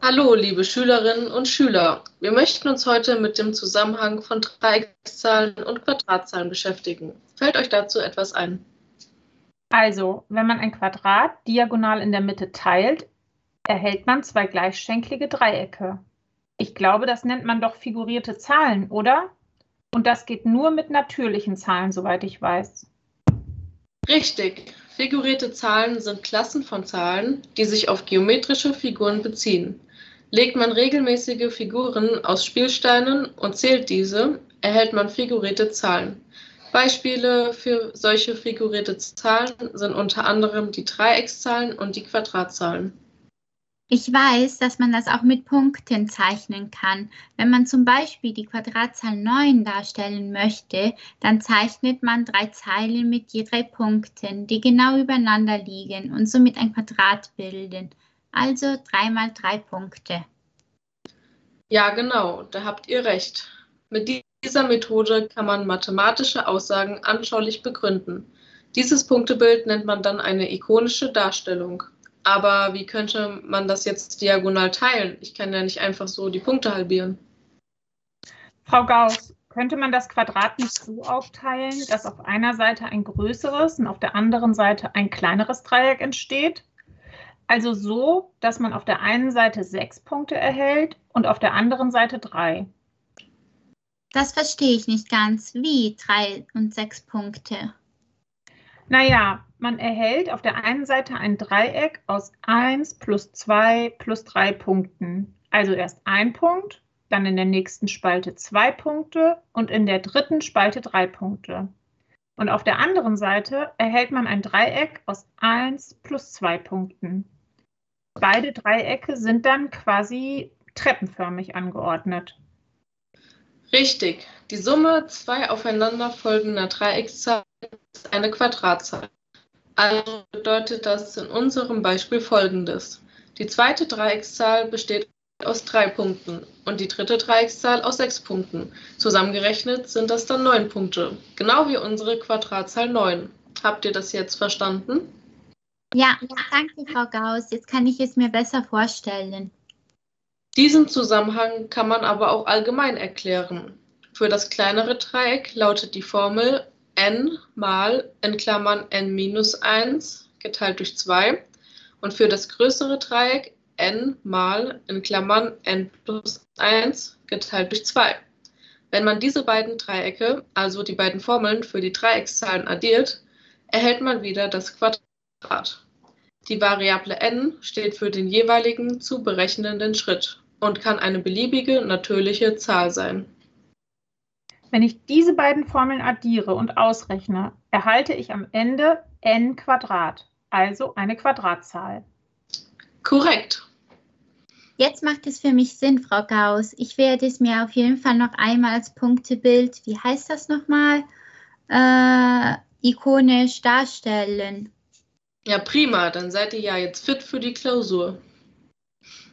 Hallo, liebe Schülerinnen und Schüler. Wir möchten uns heute mit dem Zusammenhang von Dreieckszahlen und Quadratzahlen beschäftigen. Fällt euch dazu etwas ein? Also, wenn man ein Quadrat diagonal in der Mitte teilt, erhält man zwei gleichschenklige Dreiecke. Ich glaube, das nennt man doch figurierte Zahlen, oder? Und das geht nur mit natürlichen Zahlen, soweit ich weiß. Richtig. Figurierte Zahlen sind Klassen von Zahlen, die sich auf geometrische Figuren beziehen. Legt man regelmäßige Figuren aus Spielsteinen und zählt diese, erhält man figurierte Zahlen. Beispiele für solche figurierte Zahlen sind unter anderem die Dreieckszahlen und die Quadratzahlen. Ich weiß, dass man das auch mit Punkten zeichnen kann. Wenn man zum Beispiel die Quadratzahl 9 darstellen möchte, dann zeichnet man drei Zeilen mit je drei Punkten, die genau übereinander liegen und somit ein Quadrat bilden. Also 3 mal 3 Punkte. Ja, genau, da habt ihr recht. Mit dieser Methode kann man mathematische Aussagen anschaulich begründen. Dieses Punktebild nennt man dann eine ikonische Darstellung. Aber wie könnte man das jetzt diagonal teilen? Ich kann ja nicht einfach so die Punkte halbieren. Frau Gauss, könnte man das Quadrat nicht so aufteilen, dass auf einer Seite ein größeres und auf der anderen Seite ein kleineres Dreieck entsteht? Also so, dass man auf der einen Seite sechs Punkte erhält und auf der anderen Seite drei. Das verstehe ich nicht ganz. Wie drei und sechs Punkte? Naja, man erhält auf der einen Seite ein Dreieck aus 1 plus 2 plus 3 Punkten. Also erst ein Punkt, dann in der nächsten Spalte zwei Punkte und in der dritten Spalte drei Punkte. Und auf der anderen Seite erhält man ein Dreieck aus 1 plus 2 Punkten. Beide Dreiecke sind dann quasi treppenförmig angeordnet. Richtig. Die Summe zwei aufeinanderfolgender Dreieckszahlen ist eine Quadratzahl. Also bedeutet das in unserem Beispiel folgendes. Die zweite Dreieckszahl besteht aus drei Punkten und die dritte Dreieckszahl aus sechs Punkten. Zusammengerechnet sind das dann neun Punkte, genau wie unsere Quadratzahl 9. Habt ihr das jetzt verstanden? Ja, danke, Frau Gauss. Jetzt kann ich es mir besser vorstellen. Diesen Zusammenhang kann man aber auch allgemein erklären. Für das kleinere Dreieck lautet die Formel n mal in Klammern n minus 1 geteilt durch 2 und für das größere Dreieck n mal in Klammern n plus 1 geteilt durch 2. Wenn man diese beiden Dreiecke, also die beiden Formeln für die Dreieckszahlen addiert, erhält man wieder das Quadrat. Die Variable n steht für den jeweiligen zu berechnenden Schritt und kann eine beliebige natürliche Zahl sein. Wenn ich diese beiden Formeln addiere und ausrechne, erhalte ich am Ende n Quadrat, also eine Quadratzahl. Korrekt. Jetzt macht es für mich Sinn, Frau Gauss. Ich werde es mir auf jeden Fall noch einmal als Punktebild, wie heißt das nochmal, äh, ikonisch darstellen. Ja, prima. Dann seid ihr ja jetzt fit für die Klausur.